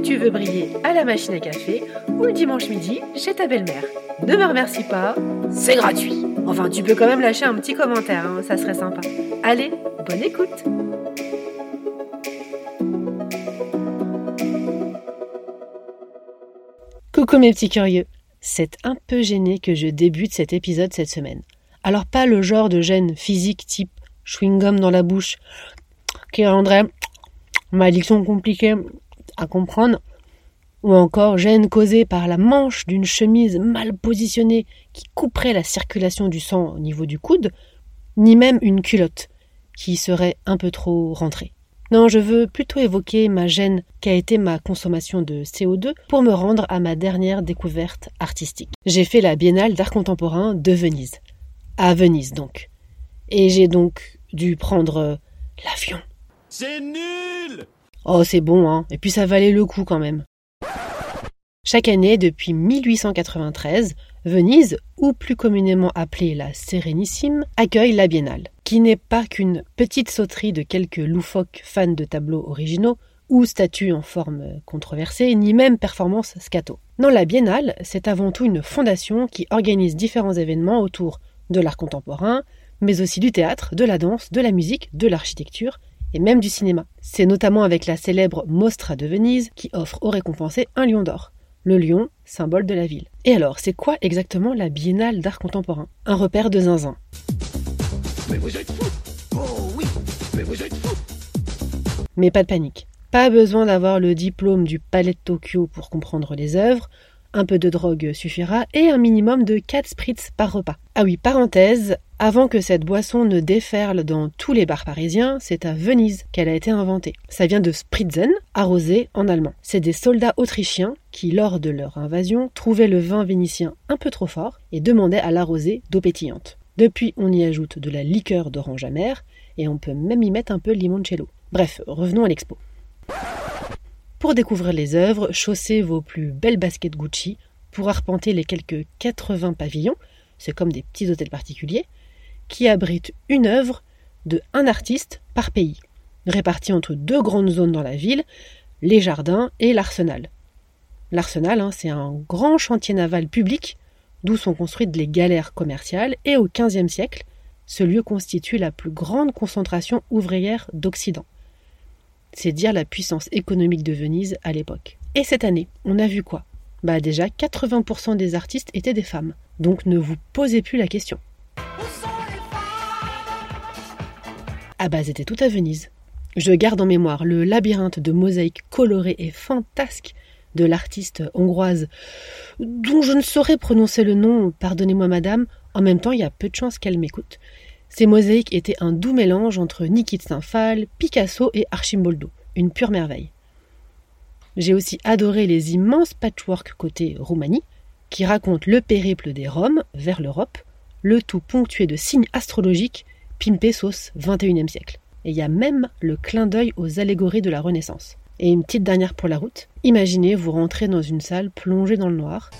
tu veux briller à la machine à café ou le dimanche midi chez ta belle-mère. Ne me remercie pas, c'est gratuit. Enfin, tu peux quand même lâcher un petit commentaire, hein, ça serait sympa. Allez, bonne écoute Coucou mes petits curieux. C'est un peu gêné que je débute cet épisode cette semaine. Alors pas le genre de gêne physique type chewing-gum dans la bouche qui rendrait ma diction compliquée à comprendre, ou encore gêne causée par la manche d'une chemise mal positionnée qui couperait la circulation du sang au niveau du coude, ni même une culotte qui serait un peu trop rentrée. Non, je veux plutôt évoquer ma gêne qu'a été ma consommation de CO2 pour me rendre à ma dernière découverte artistique. J'ai fait la Biennale d'art contemporain de Venise. À Venise donc. Et j'ai donc dû prendre l'avion. C'est nul Oh, c'est bon, hein. Et puis ça valait le coup quand même. Chaque année, depuis 1893, Venise, ou plus communément appelée la Sérénissime, accueille la Biennale, qui n'est pas qu'une petite sauterie de quelques loufoques fans de tableaux originaux ou statues en forme controversée, ni même performance scato. Non, la Biennale, c'est avant tout une fondation qui organise différents événements autour de l'art contemporain, mais aussi du théâtre, de la danse, de la musique, de l'architecture et même du cinéma. C'est notamment avec la célèbre Mostra de Venise qui offre aux récompensés un lion d'or le lion, symbole de la ville. Et alors, c'est quoi exactement la Biennale d'art contemporain? Un repère de zinzin. Mais vous êtes fou Oh oui Mais vous êtes fou Mais pas de panique. Pas besoin d'avoir le diplôme du Palais de Tokyo pour comprendre les œuvres, un peu de drogue suffira et un minimum de 4 spritz par repas. Ah oui, parenthèse, avant que cette boisson ne déferle dans tous les bars parisiens, c'est à Venise qu'elle a été inventée. Ça vient de Spritzen, arrosé en allemand. C'est des soldats autrichiens qui, lors de leur invasion, trouvaient le vin vénitien un peu trop fort et demandaient à l'arroser d'eau pétillante. Depuis, on y ajoute de la liqueur d'orange amère et on peut même y mettre un peu limoncello. Bref, revenons à l'expo. Pour découvrir les œuvres, chaussez vos plus belles baskets Gucci pour arpenter les quelques 80 pavillons, c'est comme des petits hôtels particuliers, qui abrite une œuvre de un artiste par pays, répartie entre deux grandes zones dans la ville, les jardins et l'arsenal. L'arsenal, hein, c'est un grand chantier naval public d'où sont construites les galères commerciales, et au XVe siècle, ce lieu constitue la plus grande concentration ouvrière d'Occident. C'est dire la puissance économique de Venise à l'époque. Et cette année, on a vu quoi? Bah déjà, 80% des artistes étaient des femmes. Donc ne vous posez plus la question. Ah bah c'était tout à Venise. Je garde en mémoire le labyrinthe de mosaïques colorées et fantasques de l'artiste hongroise dont je ne saurais prononcer le nom, pardonnez-moi madame, en même temps il y a peu de chances qu'elle m'écoute. Ces mosaïques étaient un doux mélange entre Niki de Saint-Phal, Picasso et Archimboldo, une pure merveille. J'ai aussi adoré les immenses patchwork côté Roumanie, qui racontent le périple des Roms vers l'Europe, le tout ponctué de signes astrologiques pimpé sauce 21e siècle. Et il y a même le clin d'œil aux allégories de la Renaissance. Et une petite dernière pour la route. Imaginez vous rentrez dans une salle plongée dans le noir.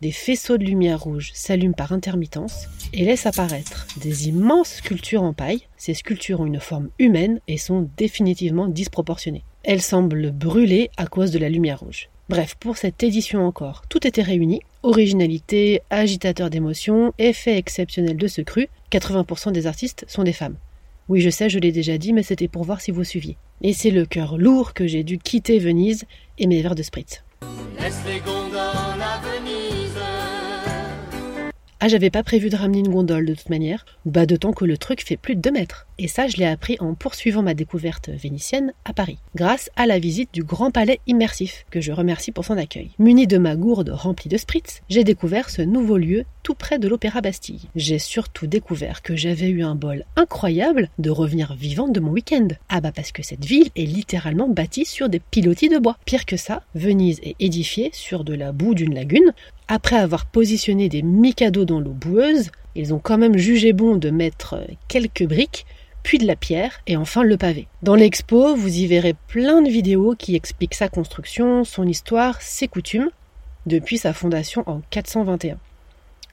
Des faisceaux de lumière rouge s'allument par intermittence et laissent apparaître des immenses sculptures en paille. Ces sculptures ont une forme humaine et sont définitivement disproportionnées. Elles semblent brûler à cause de la lumière rouge. Bref, pour cette édition encore, tout était réuni. Originalité, agitateur d'émotions, effet exceptionnel de ce cru, 80% des artistes sont des femmes. Oui, je sais, je l'ai déjà dit, mais c'était pour voir si vous suiviez. Et c'est le cœur lourd que j'ai dû quitter Venise et mes verres de spritz. Ah, j'avais pas prévu de ramener une gondole de toute manière. Bah, d'autant que le truc fait plus de 2 mètres. Et ça, je l'ai appris en poursuivant ma découverte vénitienne à Paris, grâce à la visite du Grand Palais Immersif, que je remercie pour son accueil. Muni de ma gourde remplie de spritz, j'ai découvert ce nouveau lieu tout près de l'Opéra Bastille. J'ai surtout découvert que j'avais eu un bol incroyable de revenir vivante de mon week-end. Ah bah parce que cette ville est littéralement bâtie sur des pilotis de bois. Pire que ça, Venise est édifiée sur de la boue d'une lagune, Après avoir positionné des micados dans l'eau boueuse, ils ont quand même jugé bon de mettre quelques briques, puis de la pierre et enfin le pavé. Dans l'expo, vous y verrez plein de vidéos qui expliquent sa construction, son histoire, ses coutumes, depuis sa fondation en 421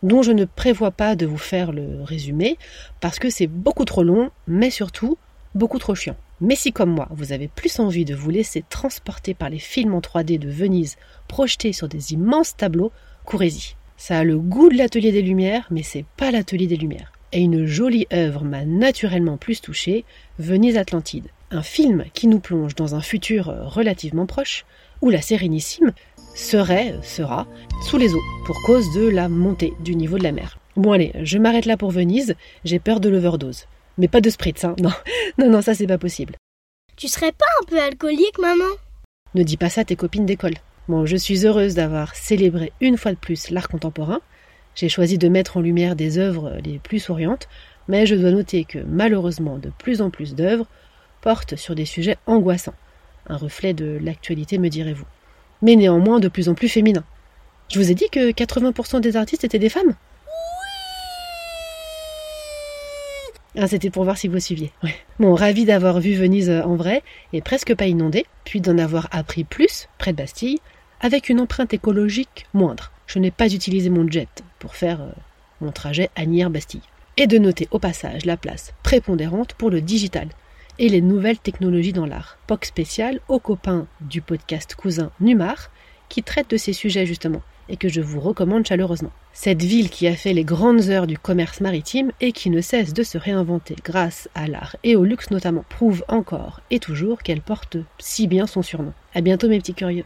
dont je ne prévois pas de vous faire le résumé parce que c'est beaucoup trop long, mais surtout beaucoup trop chiant. Mais si comme moi, vous avez plus envie de vous laisser transporter par les films en 3D de Venise projetés sur des immenses tableaux, courez-y. Ça a le goût de l'atelier des Lumières, mais c'est pas l'atelier des Lumières. Et une jolie œuvre m'a naturellement plus touchée, Venise Atlantide. Un film qui nous plonge dans un futur relativement proche, où la Sérénissime serait, sera, sous les eaux, pour cause de la montée du niveau de la mer. Bon allez, je m'arrête là pour Venise, j'ai peur de l'overdose. Mais pas de spritz, hein, non, non, non, ça c'est pas possible. Tu serais pas un peu alcoolique, maman? Ne dis pas ça à tes copines d'école. Bon, je suis heureuse d'avoir célébré une fois de plus l'art contemporain. J'ai choisi de mettre en lumière des œuvres les plus souriantes, mais je dois noter que malheureusement de plus en plus d'œuvres portent sur des sujets angoissants. Un reflet de l'actualité, me direz-vous mais néanmoins de plus en plus féminin. Je vous ai dit que 80% des artistes étaient des femmes? Ah, c'était pour voir si vous suiviez. Bon, ravi d'avoir vu Venise en vrai, et presque pas inondée, puis d'en avoir appris plus, près de Bastille, avec une empreinte écologique moindre. Je n'ai pas utilisé mon jet pour faire euh, mon trajet Agnières-Bastille. Et de noter au passage la place prépondérante pour le digital, et les nouvelles technologies dans l'art. POC spécial aux copains du podcast cousin Numar qui traite de ces sujets justement et que je vous recommande chaleureusement. Cette ville qui a fait les grandes heures du commerce maritime et qui ne cesse de se réinventer grâce à l'art et au luxe notamment prouve encore et toujours qu'elle porte si bien son surnom. À bientôt mes petits curieux.